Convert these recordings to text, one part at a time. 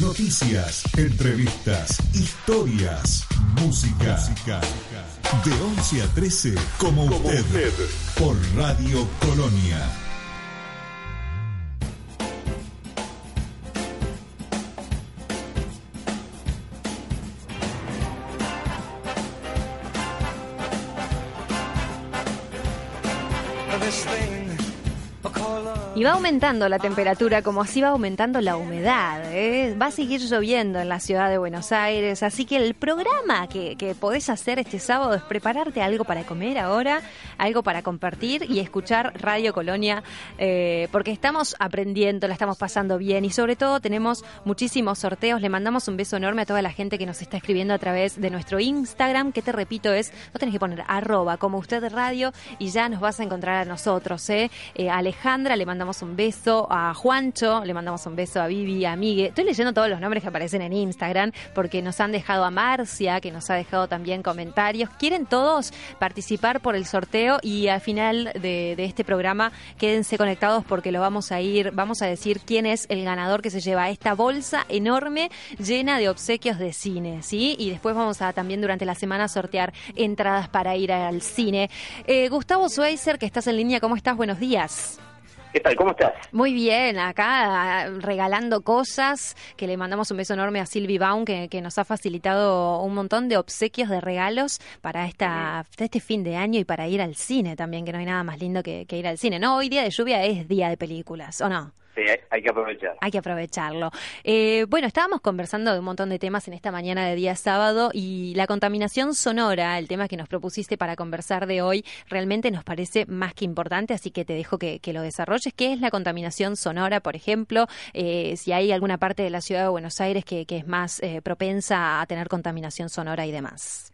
Noticias, entrevistas, historias, música. De 11 a 13, como, usted, por Radio Colonia. Y va aumentando la temperatura como así va aumentando la humedad. ¿eh? Va a seguir lloviendo en la ciudad de Buenos Aires, así que el programa que, que podés hacer este sábado es prepararte algo para comer ahora, algo para compartir y escuchar Radio Colonia, eh, porque estamos aprendiendo, la estamos pasando bien y sobre todo tenemos muchísimos sorteos. Le mandamos un beso enorme a toda la gente que nos está escribiendo a través de nuestro Instagram, que te repito es, no tenés que poner arroba como usted radio y ya nos vas a encontrar a nosotros. ¿eh? Alejandra le mandamos mandamos un beso a Juancho, le mandamos un beso a Vivi, a Migue. Estoy leyendo todos los nombres que aparecen en Instagram porque nos han dejado a Marcia, que nos ha dejado también comentarios. Quieren todos participar por el sorteo y al final de, este programa quédense conectados porque lo vamos a ir, vamos a decir quién es el ganador que se lleva esta bolsa enorme llena de obsequios de cine, ¿sí? Y después vamos a también durante la semana sortear entradas para ir al cine. Eh, Gustavo Schweizer, que estás en línea, ¿cómo estás? Buenos días. ¿Qué tal? ¿Cómo estás? Muy bien, acá regalando cosas, que le mandamos un beso enorme a Silvi Baum, que, nos ha facilitado un montón de obsequios de regalos para esta, este fin de año y para ir al cine también, que no hay nada más lindo que, que ir al cine. No, hoy día de lluvia es día de películas, ¿o no? Sí, hay, que aprovechar. Hay que aprovecharlo. Eh, bueno, estábamos conversando de un montón de temas en esta mañana de día sábado y la contaminación sonora, el tema que nos propusiste para conversar de hoy, realmente nos parece más que importante, así que te dejo que, lo desarrolles. ¿Qué es la contaminación sonora, por ejemplo? Eh, si hay alguna parte de la ciudad de Buenos Aires que, que es más eh, propensa a tener contaminación sonora y demás.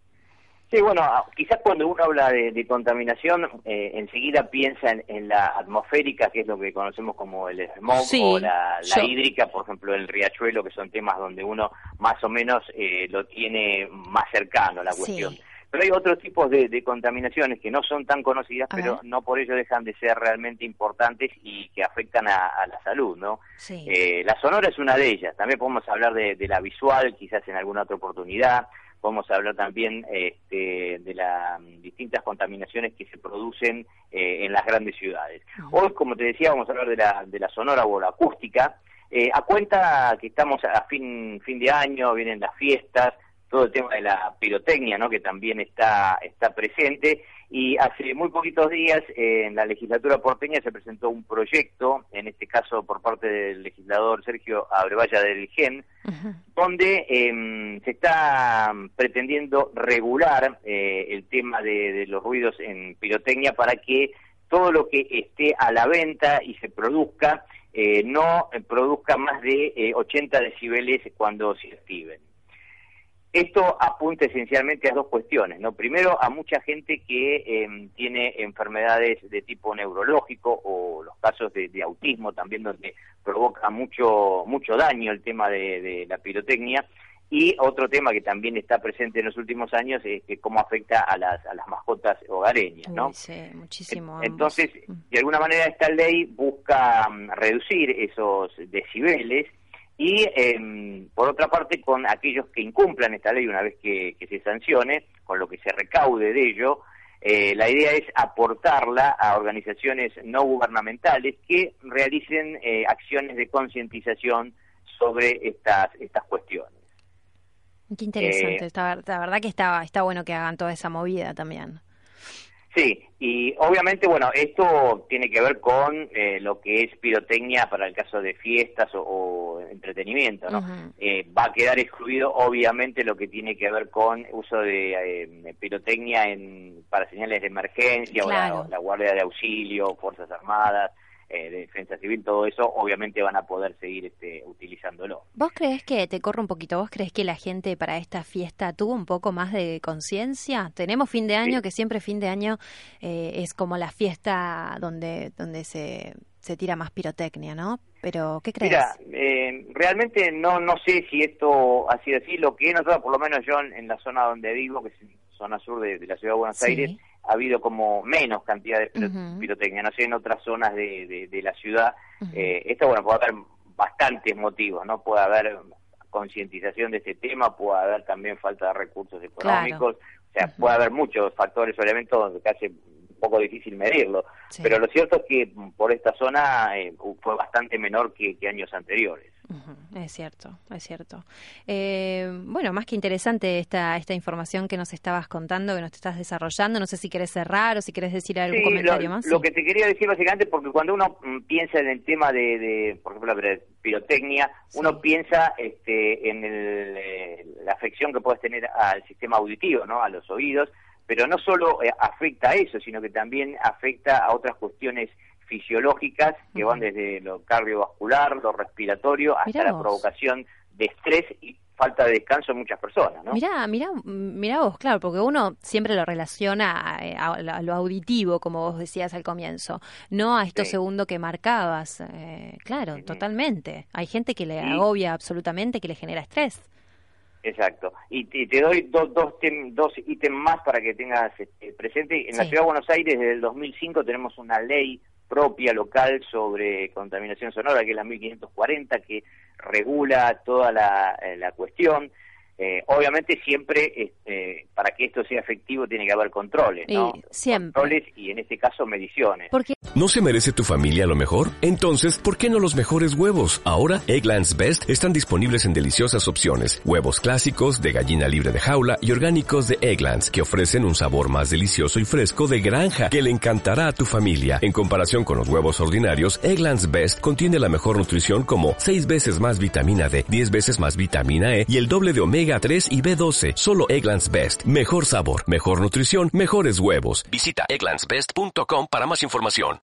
Sí, bueno, ah, quizás cuando uno habla de, contaminación, eh, enseguida piensa en, la atmosférica, que es lo que conocemos como el smog, o la, hídrica, por ejemplo, el riachuelo, que son temas donde uno más o menos eh, lo tiene más cercano la cuestión. Pero hay otros tipos de, contaminaciones que no son tan conocidas, pero no por ello dejan de ser realmente importantes y que afectan a, la salud, ¿no? Eh, la sonora es una de ellas. También podemos hablar de la visual, quizás en alguna otra oportunidad Vamos a hablar también este, de las distintas contaminaciones que se producen eh, en las grandes ciudades. Hoy, como te decía, vamos a hablar de la, de la sonora o la acústica. Eh, a cuenta que estamos a fin, fin de año, vienen las fiestas, todo el tema de la pirotecnia, ¿no? que también está, está presente. Y hace muy poquitos días en la legislatura porteña se presentó un proyecto, en este caso por parte del legislador Sergio Abrevaya del GEN, donde em, se está pretendiendo regular eh, el tema de, los ruidos en pirotecnia para que todo lo que esté a la venta y se produzca eh, no produzca más de 80 eh, decibeles cuando se activen. Esto apunta esencialmente a dos cuestiones, ¿no? Primero, a mucha gente que em, tiene enfermedades de tipo neurológico o los casos de, autismo también donde provoca mucho mucho daño el tema de, la pirotecnia y otro tema que también está presente en los últimos años es que cómo afecta a las, a las mascotas hogareñas, ¿no? Sí, muchísimo. Entonces, mm. de alguna manera esta ley busca mm, reducir esos decibeles y em, por otra parte con aquellos que incumplan esta ley una vez que, se sancione, con lo que se recaude de ello, eh, la idea es aportarla a organizaciones no gubernamentales que realicen eh, acciones de concientización sobre estas, estas cuestiones. Qué interesante, eh, la verdad que está, está bueno que hagan toda esa movida también. Sí, y obviamente, bueno, esto tiene que ver con eh, lo que es pirotecnia para el caso de fiestas o, entretenimiento, ¿no? Eh, va a quedar excluido, obviamente, lo que tiene que ver con uso de eh, pirotecnia en, para señales de emergencia o la, Guardia de Auxilio, Fuerzas Armadas, eh, de defensa civil, todo eso, obviamente van a poder seguir este, utilizándolo. ¿Vos crees que, te corro un poquito, vos crees que la gente para esta fiesta tuvo un poco más de conciencia? Tenemos fin de año, que siempre fin de año eh, es como la fiesta donde, donde se, se tira más pirotecnia, ¿no? Pero, ¿qué crees? Mira, eh, realmente no no sé si esto ha sido así. Lo que he notado, por lo menos yo en, la zona donde vivo, que es zona sur de, la ciudad de Buenos Aires, ha habido como menos cantidad de pirotecnia, no sé, en otras zonas de, la ciudad. eh, esto, bueno, puede haber bastantes motivos, ¿no? Puede haber concientización de este tema, puede haber también falta de recursos económicos, o sea, puede haber muchos factores o elementos donde hace un poco difícil medirlo, pero lo cierto es que por esta zona eh, fue bastante menor que años anteriores. Es cierto, es cierto. Eh, bueno, más que interesante esta, esta información que nos estabas contando, que nos estás desarrollando. No sé si quieres cerrar o si quieres decir algún comentario más. Lo que te quería decir básicamente, porque cuando uno mm, piensa en el tema de, por ejemplo, la pirotecnia, uno piensa este, en eh, la afección que puedes tener al sistema auditivo, ¿no? a los oídos, pero no solo eh, afecta a eso, sino que también afecta a otras cuestiones fisiológicas que van desde lo cardiovascular, lo respiratorio, hasta la provocación de estrés y falta de descanso en muchas personas, ¿no? Mirá, mirá, mirá vos, claro, porque uno siempre lo relaciona a, lo auditivo, como vos decías al comienzo, no a esto segundo que marcabas. Eh, claro, totalmente. Hay gente que le agobia absolutamente, que le genera estrés. Exacto. Y, te doy dos, dos, dos ítems más para que tengas este, presente. En la Ciudad de Buenos Aires, desde el 2005, tenemos una ley propia local sobre contaminación sonora, que es la 1540, que regula toda la, eh, la cuestión. Eh, obviamente siempre este, para que esto sea efectivo tiene que haber controles, ¿no? siempre. Controles y en este caso mediciones. Porque... ¿No se merece tu familia lo mejor? Entonces, ¿por qué no los mejores huevos? Ahora, Egglands Best están disponibles en deliciosas opciones. Huevos clásicos, de gallina libre de jaula y orgánicos de Egglands, que ofrecen un sabor más delicioso y fresco de granja que le encantará a tu familia. En comparación con los huevos ordinarios, Egglands Best contiene la mejor nutrición como 6 veces más vitamina D, 10 veces más vitamina E y el doble de omega 3 y B12. Solo Egglands Best. Mejor sabor, mejor nutrición, mejores huevos. Visita egglandsbest.com para más información.